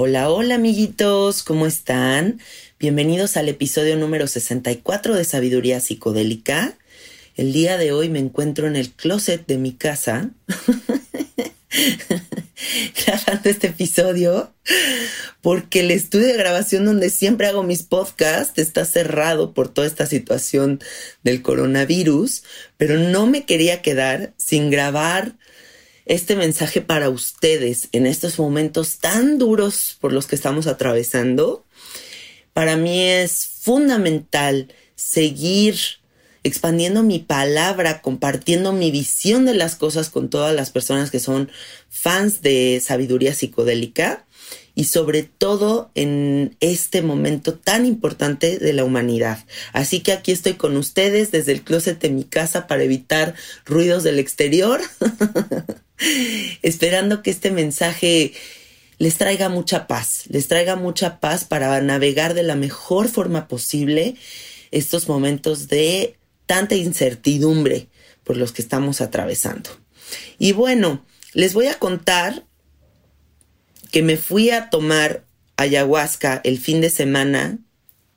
Hola, hola amiguitos, ¿cómo están? Bienvenidos al episodio número 64 de Sabiduría Psicodélica. El día de hoy me encuentro en el closet de mi casa grabando este episodio porque el estudio de grabación donde siempre hago mis podcasts está cerrado por toda esta situación del coronavirus, pero no me quería quedar sin grabar este mensaje para ustedes en estos momentos tan duros por los que estamos atravesando. Para mí es fundamental seguir expandiendo mi palabra, compartiendo mi visión de las cosas con todas las personas que son fans de sabiduría psicodélica y sobre todo en este momento tan importante de la humanidad. Así que aquí estoy con ustedes desde el closet de mi casa para evitar ruidos del exterior esperando que este mensaje les traiga mucha paz, les traiga mucha paz para navegar de la mejor forma posible estos momentos de tanta incertidumbre por los que estamos atravesando. Y bueno, les voy a contar que me fui a tomar ayahuasca el fin de semana.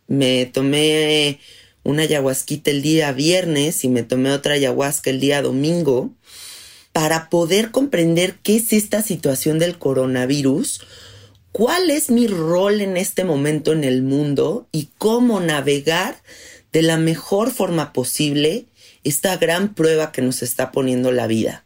Me tomé una ayahuasquita el día viernes y me tomé otra ayahuasca el día domingo para poder comprender qué es esta situación del coronavirus, cuál es mi rol en este momento en el mundo y cómo navegar de la mejor forma posible esta gran prueba que nos está poniendo la vida.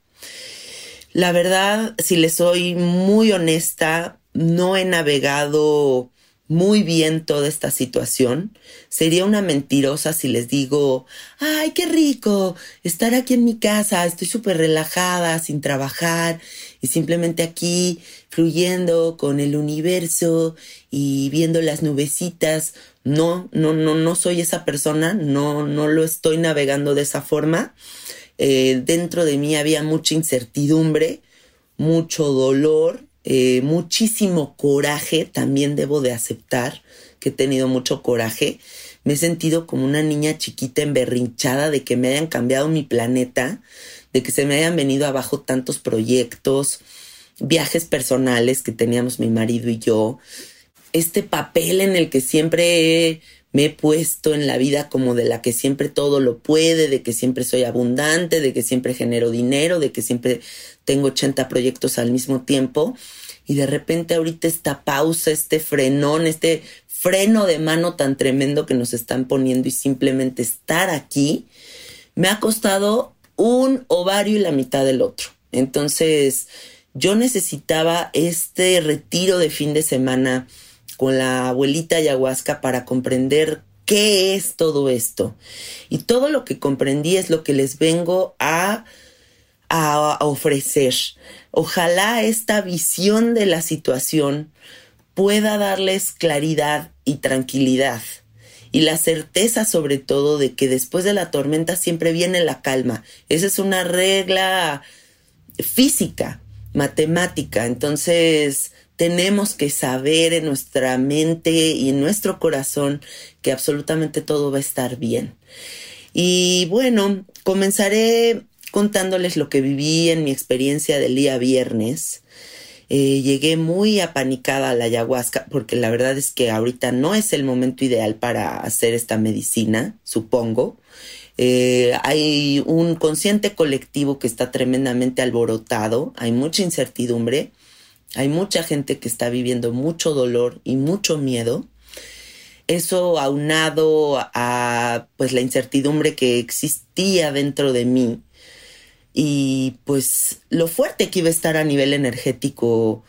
La verdad, si les soy muy honesta, no he navegado muy bien toda esta situación. Sería una mentirosa si les digo, ay, qué rico estar aquí en mi casa, estoy súper relajada, sin trabajar y simplemente aquí fluyendo con el universo y viendo las nubecitas. No, no, no, no soy esa persona, no, no lo estoy navegando de esa forma. Eh, dentro de mí había mucha incertidumbre mucho dolor, eh, muchísimo coraje, también debo de aceptar que he tenido mucho coraje. Me he sentido como una niña chiquita emberrinchada de que me hayan cambiado mi planeta, de que se me hayan venido abajo tantos proyectos, viajes personales que teníamos mi marido y yo, este papel en el que siempre me he puesto en la vida como de la que siempre todo lo puede, de que siempre soy abundante, de que siempre genero dinero, de que siempre tengo 80 proyectos al mismo tiempo. Y de repente ahorita esta pausa, este frenón, este freno de mano tan tremendo que nos están poniendo y simplemente estar aquí, me ha costado un ovario y la mitad del otro. Entonces, yo necesitaba este retiro de fin de semana con la abuelita ayahuasca para comprender qué es todo esto. Y todo lo que comprendí es lo que les vengo a, a, ofrecer. Ojalá esta visión de la situación pueda darles claridad y tranquilidad. Y la certeza sobre todo de que después de la tormenta siempre viene la calma. Esa es una regla física, matemática. Entonces, tenemos que saber en nuestra mente y en nuestro corazón que absolutamente todo va a estar bien. Y bueno, comenzaré contándoles lo que viví en mi experiencia del día viernes. Eh, llegué muy apanicada a la ayahuasca porque la verdad es que ahorita no es el momento ideal para hacer esta medicina, supongo. Eh, hay un consciente colectivo que está tremendamente alborotado, hay mucha incertidumbre hay mucha gente que está viviendo mucho dolor y mucho miedo. Eso aunado a pues la incertidumbre que existía dentro de mí y pues lo fuerte que iba a estar a nivel energético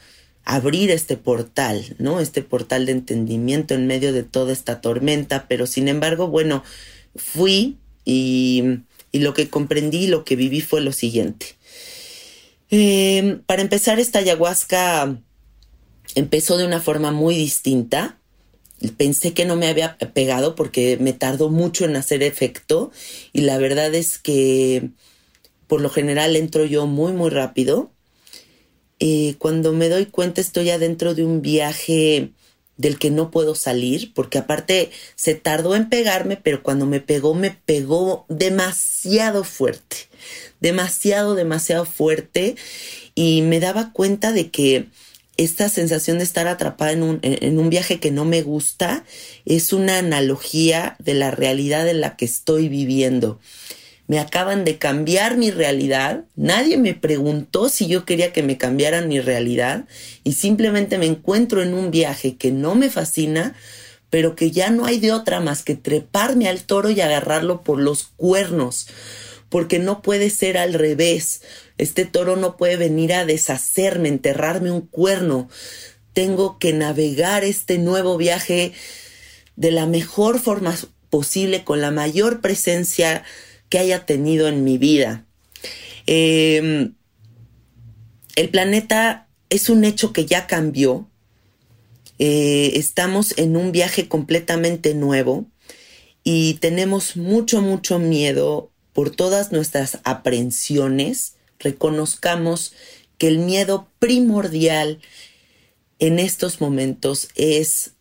abrir este portal, ¿no? Este portal de entendimiento en medio de toda esta tormenta, pero sin embargo, bueno, fui y, y lo que comprendí, lo que viví fue lo siguiente. Eh, para empezar, esta ayahuasca empezó de una forma muy distinta. Pensé que no me había pegado porque me tardó mucho en hacer efecto y la verdad es que por lo general entro yo muy muy rápido. Eh, cuando me doy cuenta estoy adentro de un viaje del que no puedo salir, porque aparte se tardó en pegarme, pero cuando me pegó, me pegó demasiado fuerte demasiado, demasiado fuerte y me daba cuenta de que esta sensación de estar atrapada en un, en un, viaje que no me gusta es una analogía de la realidad en la que estoy viviendo. Me acaban de cambiar mi realidad, nadie me preguntó si yo quería que me cambiaran mi realidad y simplemente me encuentro en un viaje que no me fascina, pero que ya no hay de otra más que treparme al toro y agarrarlo por los cuernos porque no puede ser al revés. Este toro no puede venir a deshacerme, enterrarme un cuerno. Tengo que navegar este nuevo viaje de la mejor forma posible, con la mayor presencia que haya tenido en mi vida. Em, el planeta es un hecho que ya cambió. Eh, estamos en un viaje completamente nuevo y tenemos mucho, mucho miedo por todas nuestras aprensiones, reconozcamos que el miedo primordial en estos momentos es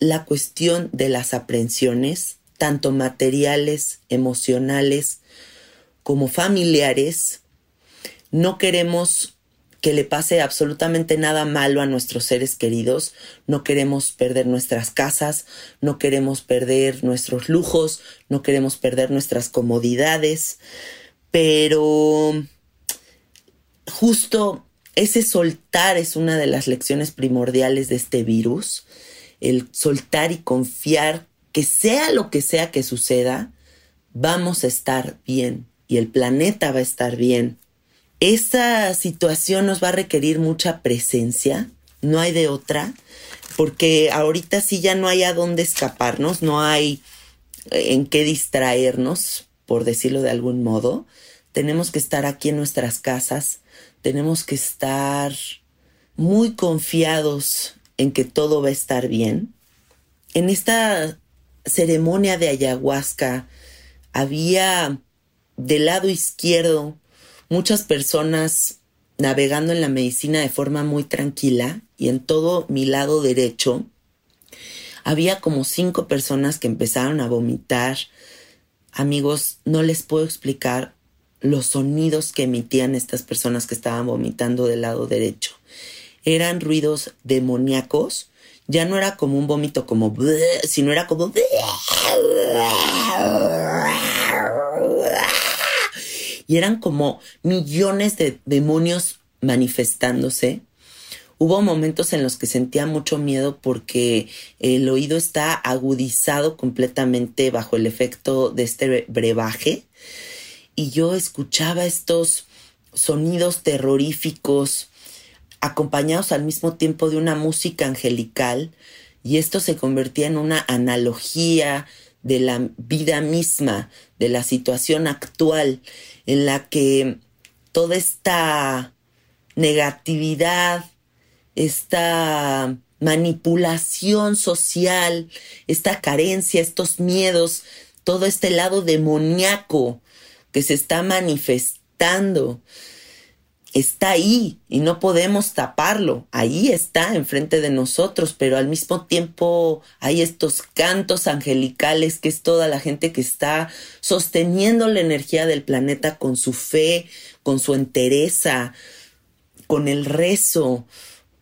la cuestión de las aprensiones, tanto materiales, emocionales, como familiares. No queremos que le pase absolutamente nada malo a nuestros seres queridos, no queremos perder nuestras casas, no queremos perder nuestros lujos, no queremos perder nuestras comodidades, pero justo ese soltar es una de las lecciones primordiales de este virus, el soltar y confiar que sea lo que sea que suceda, vamos a estar bien y el planeta va a estar bien esta situación nos va a requerir mucha presencia, no hay de otra, porque ahorita sí ya no hay a dónde escaparnos, no hay eh, en qué distraernos, por decirlo de algún modo. Tenemos que estar aquí en nuestras casas, tenemos que estar muy confiados en que todo va a estar bien. En esta ceremonia de ayahuasca había del lado izquierdo muchas personas navegando en la medicina de forma muy tranquila y en todo mi lado derecho había como cinco personas que empezaron a vomitar. Amigos, no les puedo explicar los sonidos que emitían estas personas que estaban vomitando del lado derecho. Eran ruidos demoníacos. Ya no era como un vómito como sino era como y eran como millones de demonios manifestándose. Hubo momentos en los que sentía mucho miedo porque el oído está agudizado completamente bajo el efecto de este brebaje y yo escuchaba estos sonidos terroríficos acompañados al mismo tiempo de una música angelical y esto se convertía en una analogía de la vida misma, de la situación actual en la que toda esta negatividad, esta manipulación social, esta carencia, estos miedos, todo este lado demoníaco que se está manifestando, está ahí y no podemos taparlo. Ahí está enfrente de nosotros, pero al mismo tiempo hay estos cantos angelicales que es toda la gente que está sosteniendo la energía del planeta con su fe, con su entereza, con el rezo,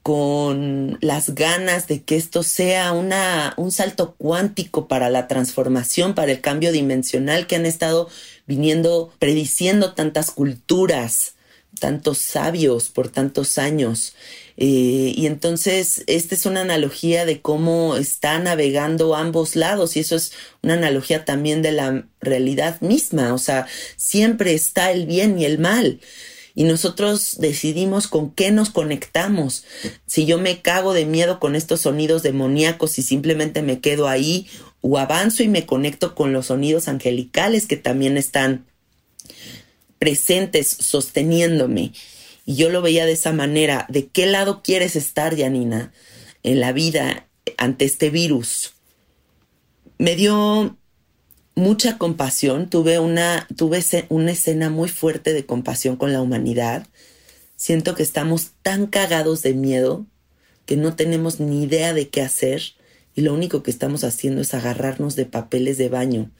con las ganas de que esto sea una, un salto cuántico para la transformación, para el cambio dimensional que han estado viniendo prediciendo tantas culturas tantos sabios por tantos años. Eh, y entonces, esta es una analogía de cómo está navegando ambos lados y eso es una analogía también de la realidad misma. O sea, siempre está el bien y el mal. Y nosotros decidimos con qué nos conectamos. Si yo me cago de miedo con estos sonidos demoníacos y simplemente me quedo ahí, o avanzo y me conecto con los sonidos angelicales que también están presentes, sosteniéndome. Y yo lo veía de esa manera. ¿De qué lado quieres estar, Janina, en la vida ante este virus? Me dio mucha compasión, tuve una, tuve una escena muy fuerte de compasión con la humanidad. Siento que estamos tan cagados de miedo que no tenemos ni idea de qué hacer y lo único que estamos haciendo es agarrarnos de papeles de baño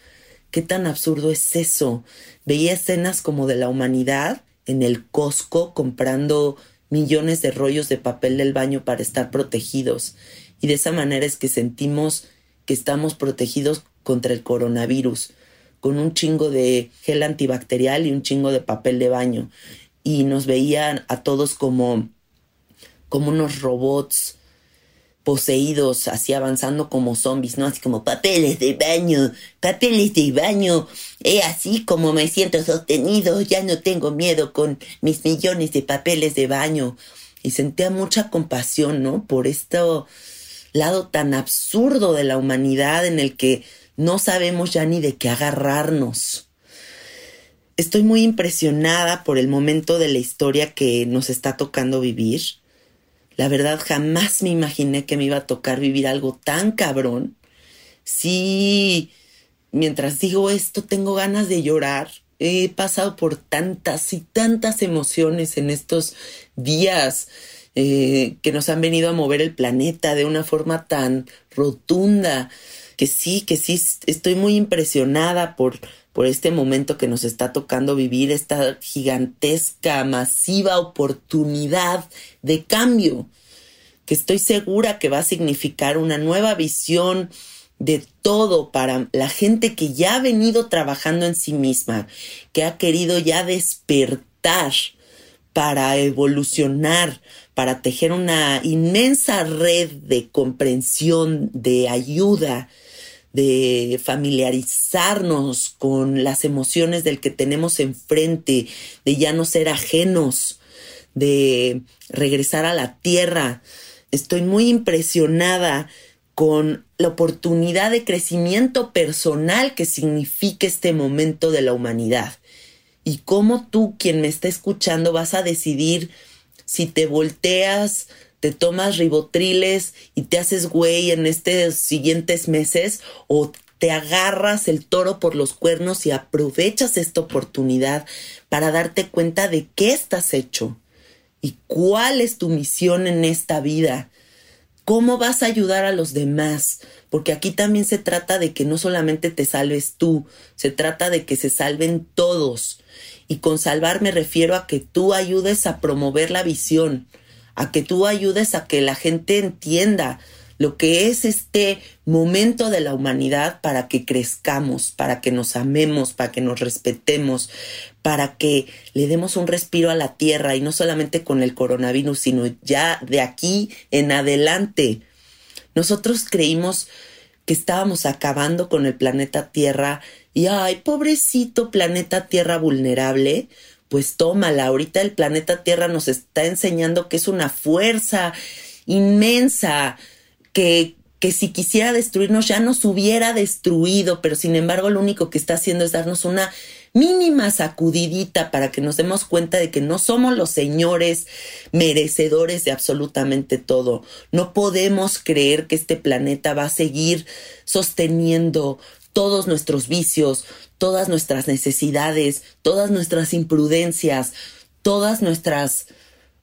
¿Qué tan absurdo es eso? Veía escenas como de la humanidad en el Costco comprando millones de rollos de papel del baño para estar protegidos. Y de esa manera es que sentimos que estamos protegidos contra el coronavirus, con un chingo de gel antibacterial y un chingo de papel de baño. Y nos veían a todos como, como unos robots poseídos, así avanzando como zombies, ¿no? Así como papeles de baño, papeles de baño. Es así como me siento sostenido, ya no tengo miedo con mis millones de papeles de baño. Y sentía mucha compasión, ¿no? Por este lado tan absurdo de la humanidad en el que no sabemos ya ni de qué agarrarnos. Estoy muy impresionada por el momento de la historia que nos está tocando vivir la verdad, jamás me imaginé que me iba a tocar vivir algo tan cabrón. Sí, mientras digo esto, tengo ganas de llorar. He pasado por tantas y tantas emociones en estos días eh, que nos han venido a mover el planeta de una forma tan rotunda que sí, que sí, estoy muy impresionada por, por este momento que nos está tocando vivir, esta gigantesca, masiva oportunidad de cambio, que estoy segura que va a significar una nueva visión de todo para la gente que ya ha venido trabajando en sí misma, que ha querido ya despertar para evolucionar, para tejer una inmensa red de comprensión, de ayuda, de familiarizarnos con las emociones del que tenemos enfrente, de ya no ser ajenos, de regresar a la tierra. Estoy muy impresionada con la oportunidad de crecimiento personal que significa este momento de la humanidad. Y cómo tú, quien me está escuchando, vas a decidir si te volteas te tomas ribotriles y te haces güey en estos siguientes meses o te agarras el toro por los cuernos y aprovechas esta oportunidad para darte cuenta de qué estás hecho ¿Y cuál es tu misión en esta vida? ¿Cómo vas a ayudar a los demás? Porque aquí también se trata de que no solamente te salves tú, se trata de que se salven todos. Y con salvar me refiero a que tú ayudes a promover la visión, a que tú ayudes a que la gente entienda lo que es este momento de la humanidad para que crezcamos, para que nos amemos, para que nos respetemos, para que le demos un respiro a la tierra y no solamente con el coronavirus, sino ya de aquí en adelante. Nosotros creímos que estábamos acabando con el planeta Tierra y ay, pobrecito planeta Tierra vulnerable, pues tómala, ahorita el planeta Tierra nos está enseñando que es una fuerza inmensa, que, que si quisiera destruirnos ya nos hubiera destruido, pero sin embargo lo único que está haciendo es darnos una mínima sacudidita para que nos demos cuenta de que no somos los señores merecedores de absolutamente todo. No podemos creer que este planeta va a seguir sosteniendo todos nuestros vicios, todas nuestras necesidades, todas nuestras imprudencias, todas nuestras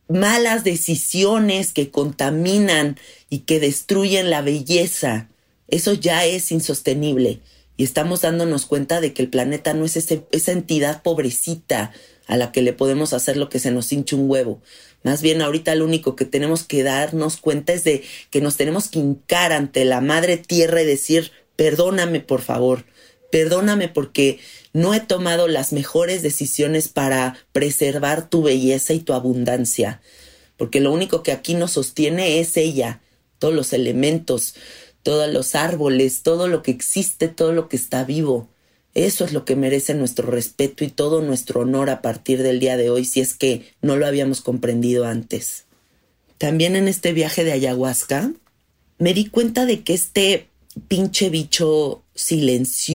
malas decisiones que contaminan y que destruyen la belleza. Eso ya es insostenible y estamos dándonos cuenta de que el planeta no es esa entidad pobrecita a la que le podemos hacer lo que se nos hinche un huevo. Más bien ahorita lo único que tenemos que darnos cuenta es de que nos tenemos que hincar ante la madre tierra y decir, perdóname por favor, perdóname porque no he tomado las mejores decisiones para preservar tu belleza y tu abundancia, porque lo único que aquí nos sostiene es ella, todos los elementos, todos los árboles, todo lo que existe, todo lo que está vivo. Eso es lo que merece nuestro respeto y todo nuestro honor a partir del día de hoy, si es que no lo habíamos comprendido antes. También en este viaje de ayahuasca, me di cuenta de que este pinche bicho silencioso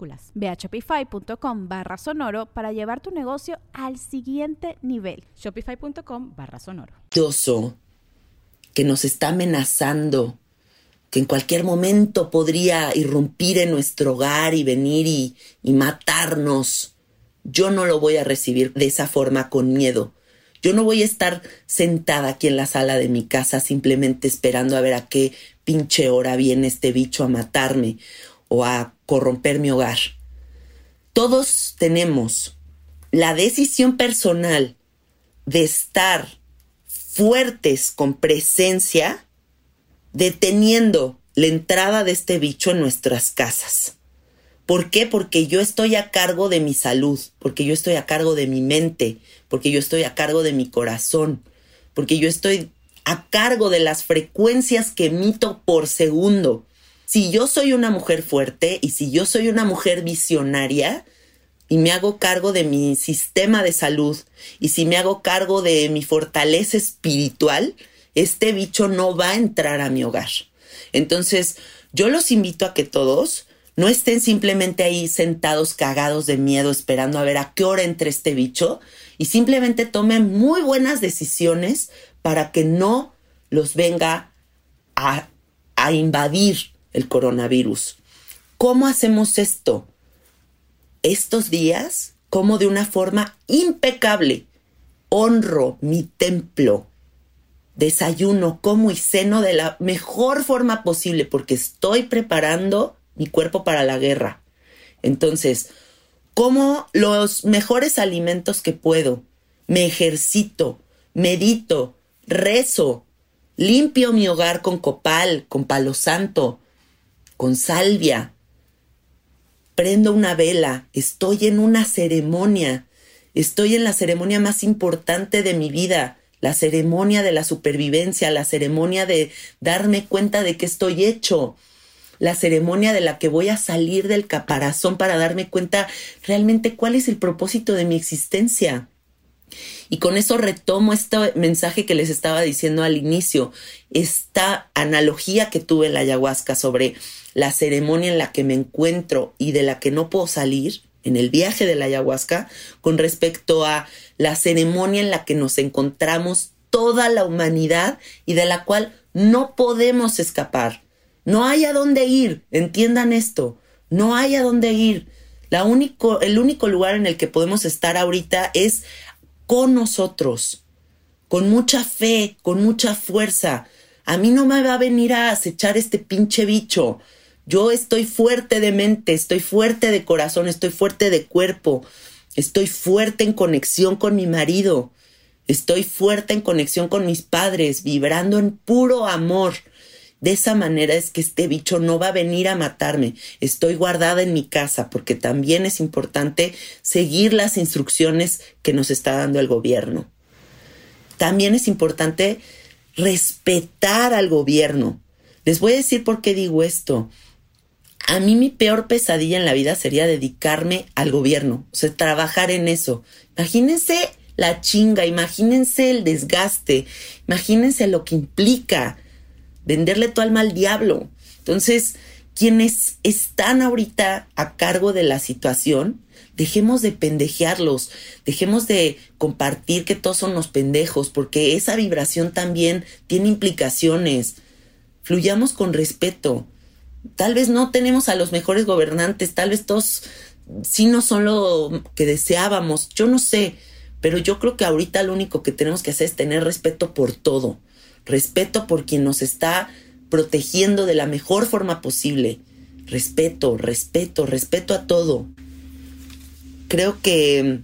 minúsculas Ve a shopify.com barra sonoro para llevar tu negocio al siguiente nivel. Shopify.com barra sonoro. Que nos está amenazando, que en cualquier momento podría irrumpir en nuestro hogar y venir y, y matarnos. Yo no lo voy a recibir de esa forma con miedo. Yo no voy a estar sentada aquí en la sala de mi casa simplemente esperando a ver a qué pinche hora viene este bicho a matarme o a corromper mi hogar. Todos tenemos la decisión personal de estar fuertes con presencia, deteniendo la entrada de este bicho en nuestras casas. ¿Por qué? Porque yo estoy a cargo de mi salud, porque yo estoy a cargo de mi mente, porque yo estoy a cargo de mi corazón, porque yo estoy a cargo de las frecuencias que emito por segundo si yo soy una mujer fuerte y si yo soy una mujer visionaria y me hago cargo de mi sistema de salud y si me hago cargo de mi fortaleza espiritual, este bicho no va a entrar a mi hogar. Entonces, yo los invito a que todos no estén simplemente ahí sentados cagados de miedo esperando a ver a qué hora entre este bicho y simplemente tomen muy buenas decisiones para que no los venga a, a invadir el coronavirus. ¿Cómo hacemos esto? Estos días, como de una forma impecable, honro mi templo, desayuno, como y ceno de la mejor forma posible porque estoy preparando mi cuerpo para la guerra. Entonces, como los mejores alimentos que puedo, me ejercito, medito, rezo, limpio mi hogar con copal, con palo santo, con salvia. prendo una vela, estoy en una ceremonia, estoy en la ceremonia más importante de mi vida, la ceremonia de la supervivencia, la ceremonia de darme cuenta de que estoy hecho, la ceremonia de la que voy a salir del caparazón para darme cuenta realmente cuál es el propósito de mi existencia. Y con eso retomo este mensaje que les estaba diciendo al inicio, esta analogía que tuve en la ayahuasca sobre la ceremonia en la que me encuentro y de la que no puedo salir en el viaje de la ayahuasca con respecto a la ceremonia en la que nos encontramos toda la humanidad y de la cual no podemos escapar. No hay a dónde ir, entiendan esto, no hay a dónde ir. La único, el único lugar en el que podemos estar ahorita es con nosotros, con mucha fe, con mucha fuerza. A mí no me va a venir a acechar este pinche bicho. Yo estoy fuerte de mente, estoy fuerte de corazón, estoy fuerte de cuerpo, estoy fuerte en conexión con mi marido, estoy fuerte en conexión con mis padres, vibrando en puro amor. De esa manera es que este bicho no va a venir a matarme. Estoy guardada en mi casa porque también es importante seguir las instrucciones que nos está dando el gobierno. También es importante respetar al gobierno. Les voy a decir por qué digo esto. A mí mi peor pesadilla en la vida sería dedicarme al gobierno, o sea, trabajar en eso. Imagínense la chinga, imagínense el desgaste, imagínense lo que implica venderle tu alma al diablo. Entonces, quienes están ahorita a cargo de la situación, dejemos de pendejearlos, dejemos de compartir que todos son los pendejos, porque esa vibración también tiene implicaciones. Fluyamos con respeto. Tal vez no tenemos a los mejores gobernantes, tal vez todos sí no son lo que deseábamos, yo no sé, pero yo creo que ahorita lo único que tenemos que hacer es tener respeto por todo respeto por quien nos está protegiendo de la mejor forma posible. Respeto, respeto, respeto a todo. Creo que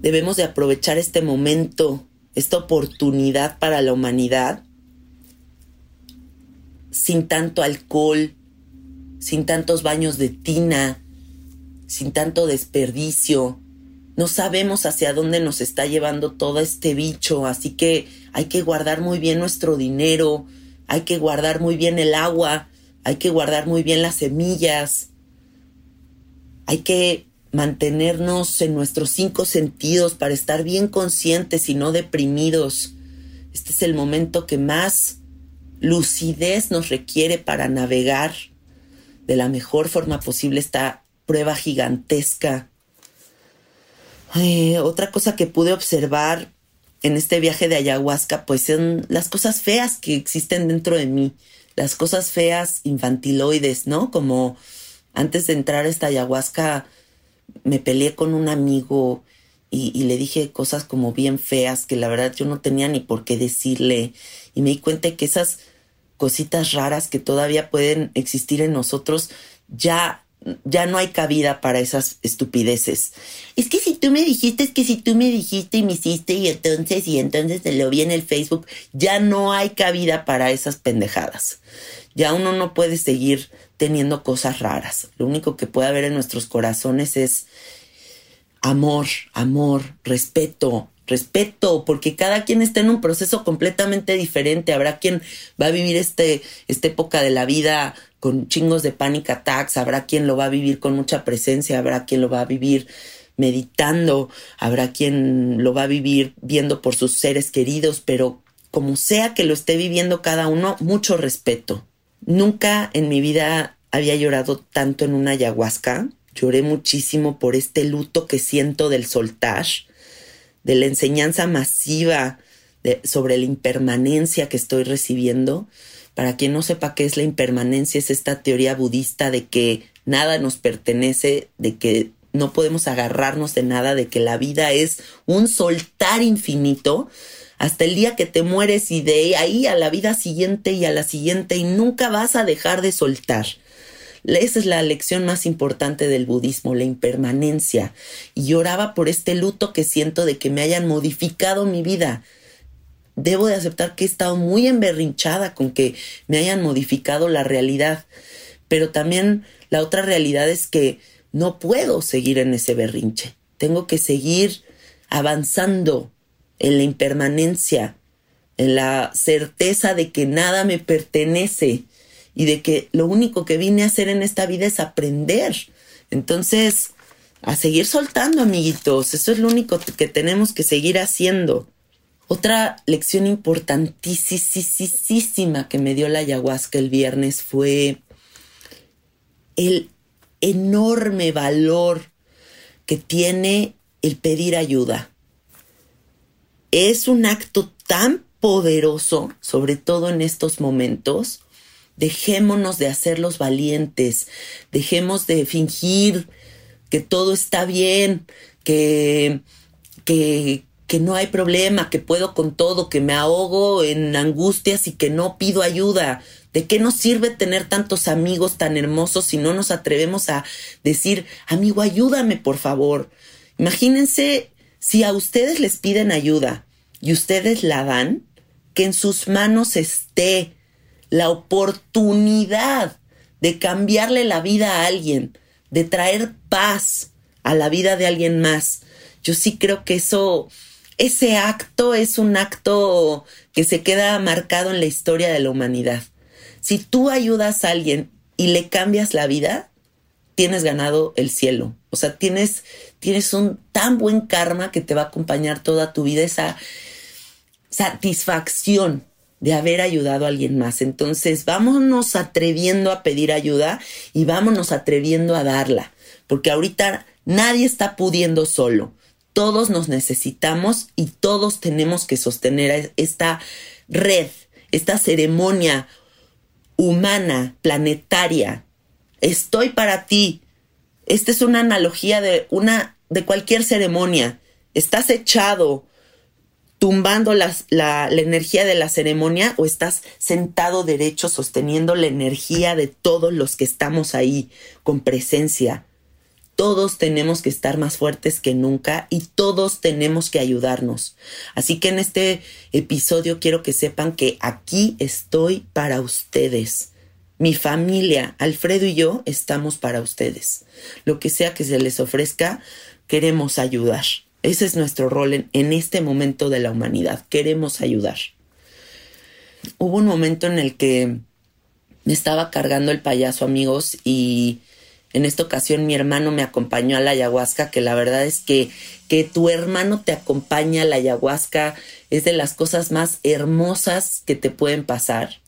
debemos de aprovechar este momento, esta oportunidad para la humanidad, sin tanto alcohol, sin tantos baños de tina, sin tanto desperdicio, no sabemos hacia dónde nos está llevando todo este bicho, así que hay que guardar muy bien nuestro dinero, hay que guardar muy bien el agua, hay que guardar muy bien las semillas, hay que mantenernos en nuestros cinco sentidos para estar bien conscientes y no deprimidos. Este es el momento que más lucidez nos requiere para navegar de la mejor forma posible esta prueba gigantesca otra cosa que pude observar en este viaje de ayahuasca, pues son las cosas feas que existen dentro de mí, las cosas feas infantiloides, ¿no? Como antes de entrar a esta ayahuasca me peleé con un amigo y, y, le dije cosas como bien feas que la verdad yo no tenía ni por qué decirle y me di cuenta que esas cositas raras que todavía pueden existir en nosotros ya ya no hay cabida para esas estupideces. Es que si tú me dijiste, es que si tú me dijiste y me hiciste y entonces y entonces te lo vi en el Facebook, ya no hay cabida para esas pendejadas. Ya uno no puede seguir teniendo cosas raras. Lo único que puede haber en nuestros corazones es amor, amor, respeto, respeto, porque cada quien está en un proceso completamente diferente. Habrá quien va a vivir este, esta época de la vida con chingos de panic attacks, habrá quien lo va a vivir con mucha presencia, habrá quien lo va a vivir meditando, habrá quien lo va a vivir viendo por sus seres queridos, pero como sea que lo esté viviendo cada uno, mucho respeto. Nunca en mi vida había llorado tanto en una ayahuasca. Lloré muchísimo por este luto que siento del soltage, de la enseñanza masiva sobre la impermanencia que estoy recibiendo. Para quien no sepa qué es la impermanencia, es esta teoría budista de que nada nos pertenece, de que no podemos agarrarnos de nada, de que la vida es un soltar infinito hasta el día que te mueres y de ahí a la vida siguiente y a la siguiente y nunca vas a dejar de soltar. Esa es la lección más importante del budismo, la impermanencia. Y lloraba por este luto que siento de que me hayan modificado mi vida, debo de aceptar que he estado muy emberrinchada con que me hayan modificado la realidad. pero también la otra realidad es que no puedo seguir en ese berrinche. Tengo que seguir avanzando en la impermanencia, en la certeza de que nada me pertenece y de que lo único que vine a hacer en esta vida es aprender. Entonces, a seguir soltando, amiguitos. Eso es lo único que tenemos que seguir haciendo. Otra lección importantísima que me dio la ayahuasca el viernes fue el enorme valor que tiene el pedir ayuda. Es un acto tan poderoso, sobre todo en estos momentos. Dejémonos de hacer los valientes, dejemos de fingir que todo está bien, que, que, que no hay problema, que puedo con todo, que me ahogo en angustias y que no pido ayuda. ¿De qué nos sirve tener tantos amigos tan hermosos si no nos atrevemos a decir, amigo, ayúdame, por favor? Imagínense si a ustedes les piden ayuda y ustedes la dan, que en sus manos esté la oportunidad de cambiarle la vida a alguien, de traer paz a la vida de alguien más. Yo sí creo que eso ese acto es un acto que se queda marcado en la historia de la humanidad. Si tú ayudas a alguien y le cambias la vida, tienes ganado el cielo. O sea, tienes, tienes un tan buen karma que te va a acompañar toda tu vida, esa satisfacción de haber ayudado a alguien más. Entonces, vámonos atreviendo a pedir ayuda y vámonos atreviendo a darla, porque ahorita nadie está pudiendo solo todos nos necesitamos y todos tenemos que sostener esta red, esta ceremonia humana, planetaria. Estoy para ti. Esta es una analogía de una de cualquier ceremonia. Estás echado tumbando la, la, energía de la ceremonia o estás sentado derecho sosteniendo la energía de todos los que estamos ahí con presencia todos tenemos que estar más fuertes que nunca y todos tenemos que ayudarnos. Así que en este episodio quiero que sepan que aquí estoy para ustedes. Mi familia, Alfredo y yo estamos para ustedes. Lo que sea que se les ofrezca, queremos ayudar. Ese es nuestro rol en, este momento de la humanidad. Queremos ayudar. Hubo un momento en el que me estaba cargando el payaso, amigos, y en esta ocasión mi hermano me acompañó a la ayahuasca, que la verdad es que que tu hermano te acompaña a la ayahuasca es de las cosas más hermosas que te pueden pasar.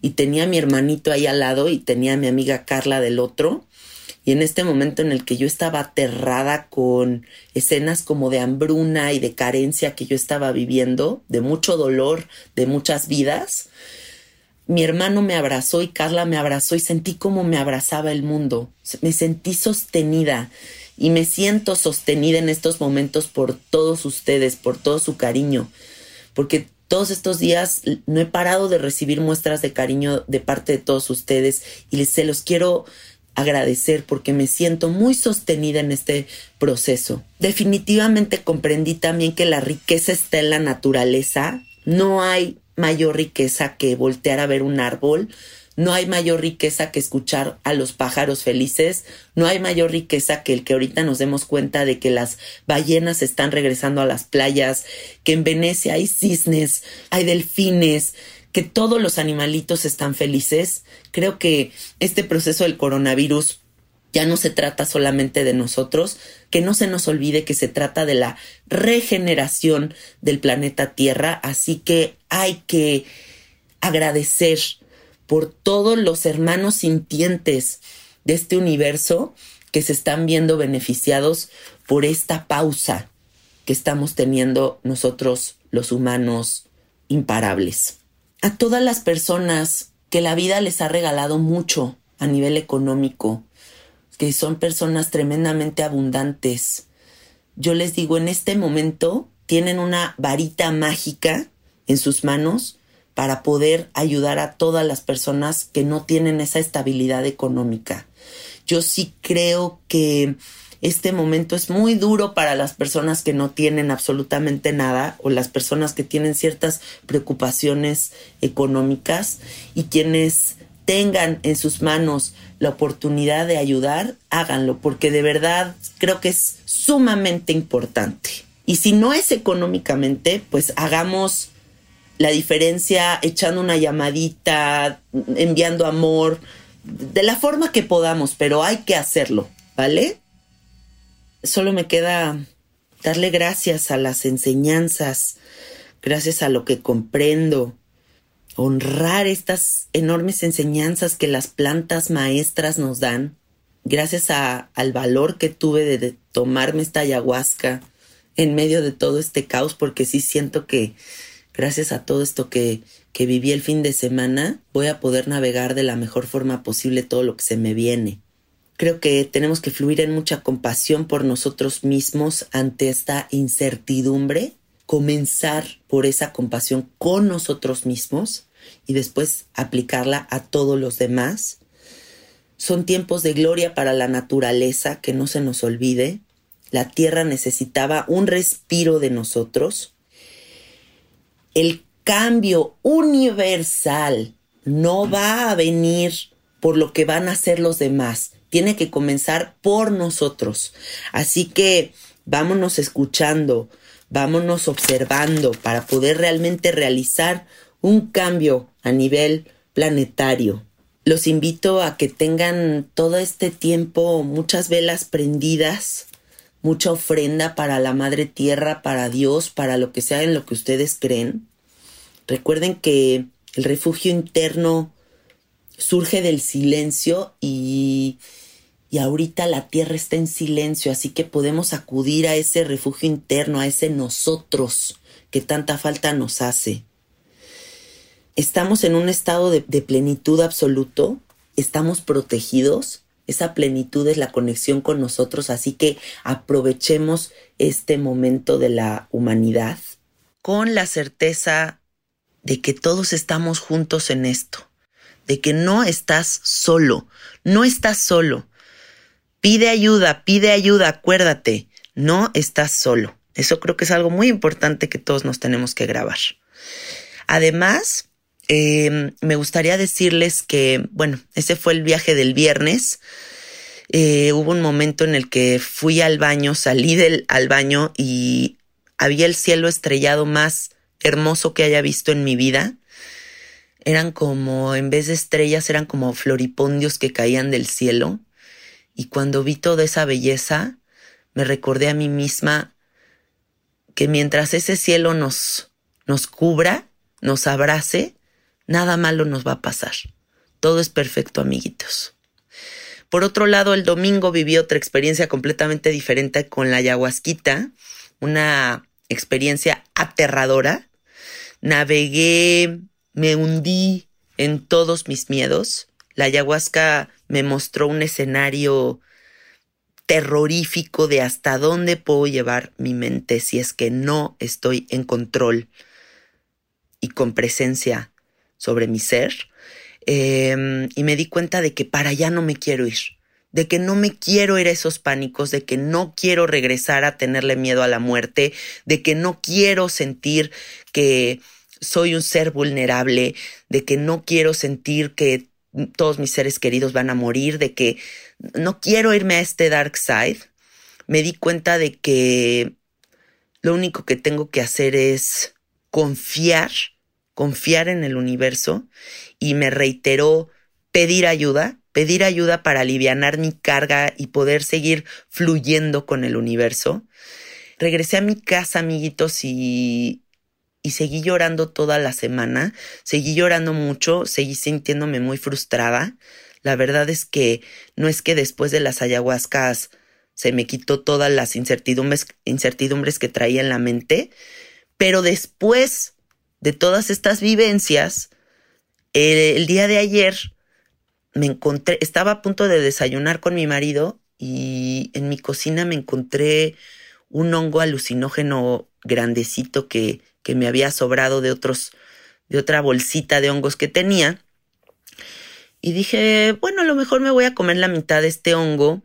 Y tenía a mi hermanito ahí al lado y tenía a mi amiga Carla del otro. Y en este momento en el que yo estaba aterrada con escenas como de hambruna y de carencia que yo estaba viviendo, de mucho dolor, de muchas vidas, mi hermano me abrazó y Carla me abrazó y sentí como me abrazaba el mundo. Me sentí sostenida y me siento sostenida en estos momentos por todos ustedes, por todo su cariño, porque todos estos días no he parado de recibir muestras de cariño de parte de todos ustedes y se los quiero agradecer porque me siento muy sostenida en este proceso. Definitivamente comprendí también que la riqueza está en la naturaleza. No hay mayor riqueza que voltear a ver un árbol, no hay mayor riqueza que escuchar a los pájaros felices, no hay mayor riqueza que el que ahorita nos demos cuenta de que las ballenas están regresando a las playas, que en Venecia hay cisnes, hay delfines, que todos los animalitos están felices. Creo que este proceso del coronavirus ya no se trata solamente de nosotros, que no se nos olvide que se trata de la regeneración del planeta Tierra, así que hay que agradecer por todos los hermanos sintientes de este universo que se están viendo beneficiados por esta pausa que estamos teniendo nosotros los humanos imparables. A todas las personas que la vida les ha regalado mucho a nivel económico, que son personas tremendamente abundantes. Yo les digo, en este momento tienen una varita mágica en sus manos para poder ayudar a todas las personas que no tienen esa estabilidad económica. Yo sí creo que este momento es muy duro para las personas que no tienen absolutamente nada o las personas que tienen ciertas preocupaciones económicas y quienes tengan en sus manos la oportunidad de ayudar, háganlo, porque de verdad creo que es sumamente importante. Y si no es económicamente, pues hagamos la diferencia echando una llamadita, enviando amor, de la forma que podamos, pero hay que hacerlo, ¿vale? Solo me queda darle gracias a las enseñanzas, gracias a lo que comprendo, honrar estas enormes enseñanzas que las plantas maestras nos dan, gracias al valor que tuve de, de tomarme esta ayahuasca en medio de todo este caos, porque sí siento que gracias a todo esto que, que viví el fin de semana, voy a poder navegar de la mejor forma posible todo lo que se me viene. Creo que tenemos que fluir en mucha compasión por nosotros mismos ante esta incertidumbre, comenzar por esa compasión con nosotros mismos y después aplicarla a todos los demás. Son tiempos de gloria para la naturaleza, que no se nos olvide. La tierra necesitaba un respiro de nosotros. El cambio universal no va a venir por lo que van a hacer los demás, tiene que comenzar por nosotros. Así que vámonos escuchando, vámonos observando para poder realmente realizar un cambio a nivel planetario. Los invito a que tengan todo este tiempo muchas velas prendidas, mucha ofrenda para la Madre Tierra, para Dios, para lo que sea en lo que ustedes creen. Recuerden que el refugio interno surge del silencio y y ahorita la tierra está en silencio, así que podemos acudir a ese refugio interno, a ese nosotros que tanta falta nos hace. Estamos en un estado de, plenitud absoluto, estamos protegidos, esa plenitud es la conexión con nosotros, así que aprovechemos este momento de la humanidad con la certeza de que todos estamos juntos en esto, de que no estás solo, no estás solo. Pide ayuda, pide ayuda, acuérdate, no estás solo. Eso creo que es algo muy importante que todos nos tenemos que grabar. Además, eh, me gustaría decirles que, bueno, ese fue el viaje del viernes. Eh, hubo un momento en el que fui al baño, salí del, al baño y había el cielo estrellado más hermoso que haya visto en mi vida. Eran como, en vez de estrellas, eran como floripondios que caían del cielo. Y cuando vi toda esa belleza, me recordé a mí misma que mientras ese cielo nos, nos cubra, nos abrace, nada malo nos va a pasar. Todo es perfecto, amiguitos. Por otro lado, el domingo viví otra experiencia completamente diferente con la ayahuasquita, una experiencia aterradora. Navegué, me hundí en todos mis miedos. La ayahuasca me mostró un escenario terrorífico de hasta dónde puedo llevar mi mente si es que no estoy en control y con presencia sobre mi ser. Eh, y me di cuenta de que para allá no me quiero ir, de que no me quiero ir a esos pánicos, de que no quiero regresar a tenerle miedo a la muerte, de que no quiero sentir que soy un ser vulnerable, de que no quiero sentir que todos mis seres queridos van a morir, de que no quiero irme a este dark side, me di cuenta de que lo único que tengo que hacer es confiar, confiar en el universo y me reiteró pedir ayuda, pedir ayuda para aliviar mi carga y poder seguir fluyendo con el universo. Regresé a mi casa, amiguitos, y y seguí llorando toda la semana, seguí llorando mucho, seguí sintiéndome muy frustrada. La verdad es que no es que después de las ayahuascas se me quitó todas las incertidumbres, incertidumbres que traía en la mente, pero después de todas estas vivencias, el, el día de ayer me encontré, estaba a punto de desayunar con mi marido y en mi cocina me encontré un hongo alucinógeno grandecito que que me había sobrado de otros, de otra bolsita de hongos que tenía. Y dije, bueno, a lo mejor me voy a comer la mitad de este hongo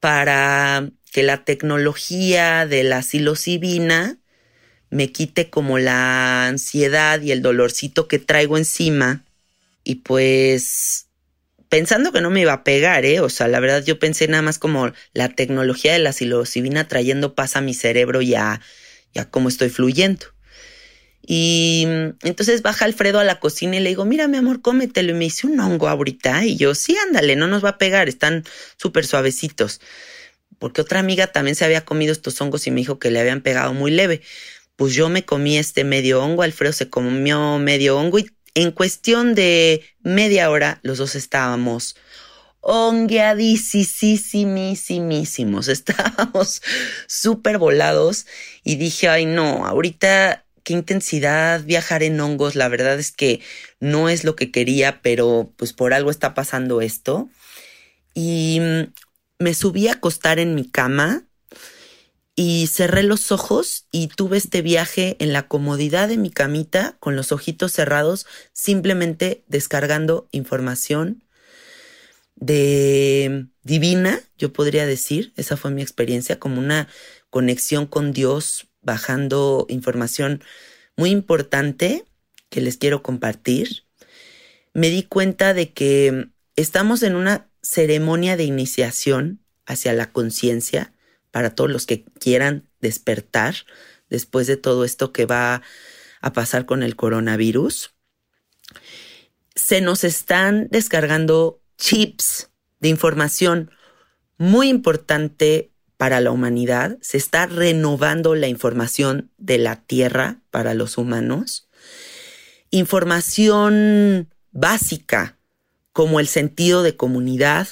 para que la tecnología de la psilocibina me quite como la ansiedad y el dolorcito que traigo encima. Y pues pensando que no me iba a pegar, ¿eh? O sea, la verdad yo pensé nada más como la tecnología de la psilocibina trayendo paz a mi cerebro ya, ya como estoy fluyendo. Y entonces baja Alfredo a la cocina y le digo, mira mi amor, cómetelo. Y me dice un hongo ahorita. Y yo, sí, ándale, no nos va a pegar, están súper suavecitos. Porque otra amiga también se había comido estos hongos y me dijo que le habían pegado muy leve. Pues yo me comí este medio hongo, Alfredo se comió medio hongo y en cuestión de media hora los dos estábamos hongueadísimísimísimos, estábamos súper volados y dije, ay no, ahorita qué intensidad viajar en hongos, la verdad es que no es lo que quería, pero pues por algo está pasando esto. Y mm, me subí a acostar en mi cama y cerré los ojos y tuve este viaje en la comodidad de mi camita con los ojitos cerrados, simplemente descargando información de divina, yo podría decir, esa fue mi experiencia, como una conexión con Dios, bajando información muy importante que les quiero compartir. Me di cuenta de que estamos en una ceremonia de iniciación hacia la conciencia para todos los que quieran despertar después de todo esto que va a pasar con el coronavirus. Se nos están descargando chips de información muy importante para la humanidad, se está renovando la información de la Tierra para los humanos, información básica como el sentido de comunidad,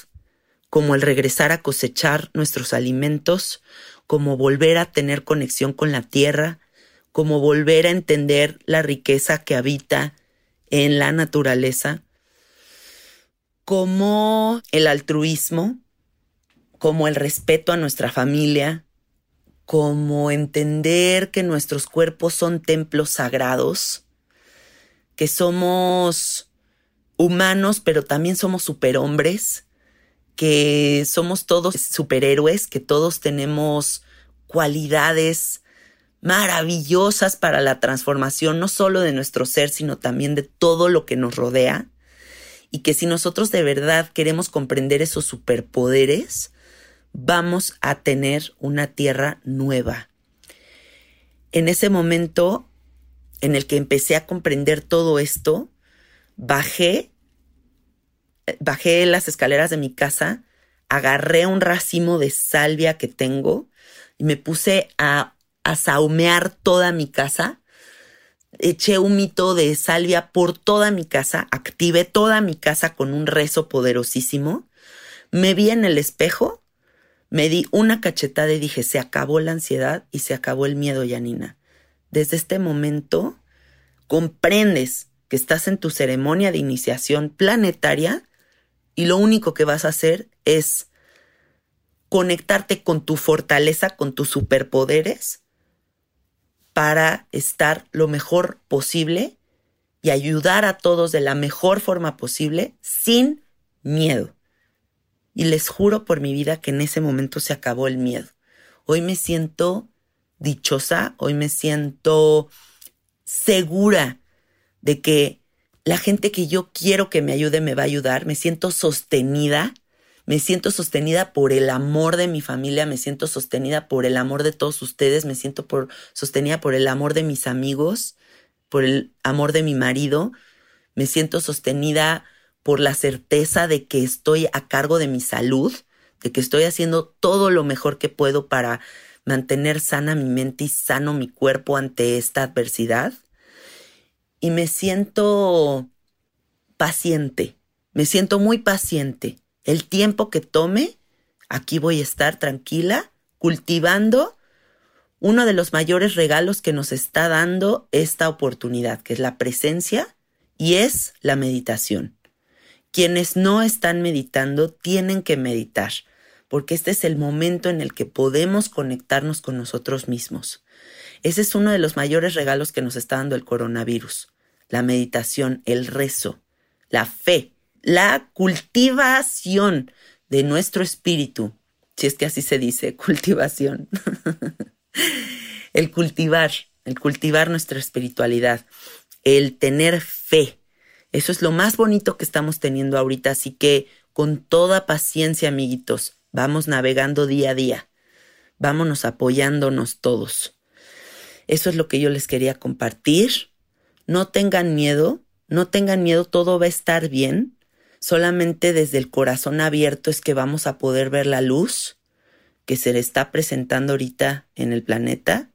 como el regresar a cosechar nuestros alimentos, como volver a tener conexión con la tierra, como volver a entender la riqueza que habita en la naturaleza, como el altruismo, como el respeto a nuestra familia, como entender que nuestros cuerpos son templos sagrados, que somos humanos, pero también somos superhombres, que somos todos superhéroes, que todos tenemos cualidades maravillosas para la transformación, no solo de nuestro ser, sino también de todo lo que nos rodea. Y que si nosotros de verdad queremos comprender esos superpoderes, vamos a tener una tierra nueva. En ese momento en el que empecé a comprender todo esto, bajé bajé las escaleras de mi casa, agarré un racimo de salvia que tengo y me puse a, a saumear toda mi casa. Eché un mito de salvia por toda mi casa, activé toda mi casa con un rezo poderosísimo. Me vi en el espejo, me di una cachetada y dije, se acabó la ansiedad y se acabó el miedo, Yanina. Desde este momento comprendes que estás en tu ceremonia de iniciación planetaria y lo único que vas a hacer es conectarte con tu fortaleza, con tus superpoderes, para estar lo mejor posible y ayudar a todos de la mejor forma posible sin miedo. Y les juro por mi vida que en ese momento se acabó el miedo. Hoy me siento dichosa, hoy me siento segura de que la gente que yo quiero que me ayude me va a ayudar, me siento sostenida, me siento sostenida por el amor de mi familia, me siento sostenida por el amor de todos ustedes, me siento sostenida por el amor de mis amigos, por el amor de mi marido, me siento sostenida por la certeza de que estoy a cargo de mi salud, de que estoy haciendo todo lo mejor que puedo para mantener sana mi mente y sano mi cuerpo ante esta adversidad y me siento paciente, me siento muy paciente. El tiempo que tome, aquí voy a estar tranquila, cultivando uno de los mayores regalos que nos está dando esta oportunidad, que es la presencia y es la meditación. Quienes no están meditando tienen que meditar, porque este es el momento en el que podemos conectarnos con nosotros mismos. Ese es uno de los mayores regalos que nos está dando el coronavirus. La meditación, el rezo, la fe, la cultivación de nuestro espíritu, si es que así se dice, cultivación. el cultivar, el cultivar nuestra espiritualidad, el tener fe, Eso es lo más bonito que estamos teniendo ahorita, así que con toda paciencia, amiguitos, vamos navegando día a día. Vámonos apoyándonos todos. Eso es lo que yo les quería compartir. No tengan miedo, no tengan miedo, todo va a estar bien. Solamente desde el corazón abierto es que vamos a poder ver la luz que se le está presentando ahorita en el planeta.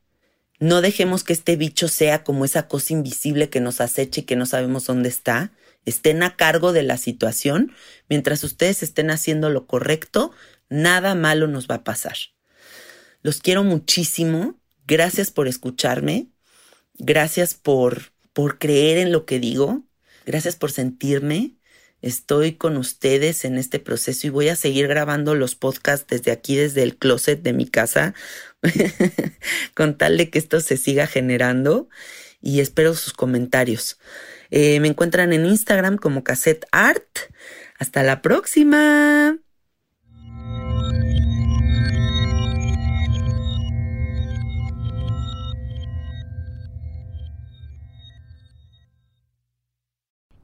No dejemos que este bicho sea como esa cosa invisible que nos aceche y que no sabemos dónde está. Estén a cargo de la situación. Mientras ustedes estén haciendo lo correcto, nada malo nos va a pasar. Los quiero muchísimo. Gracias por escucharme. Gracias por, por creer en lo que digo. Gracias por sentirme. Estoy con ustedes en este proceso y voy a seguir grabando los podcasts desde aquí, desde el closet de mi casa, con tal de que esto se siga generando y espero sus comentarios. Eh, me encuentran en Instagram como Cassette Art. Hasta la próxima.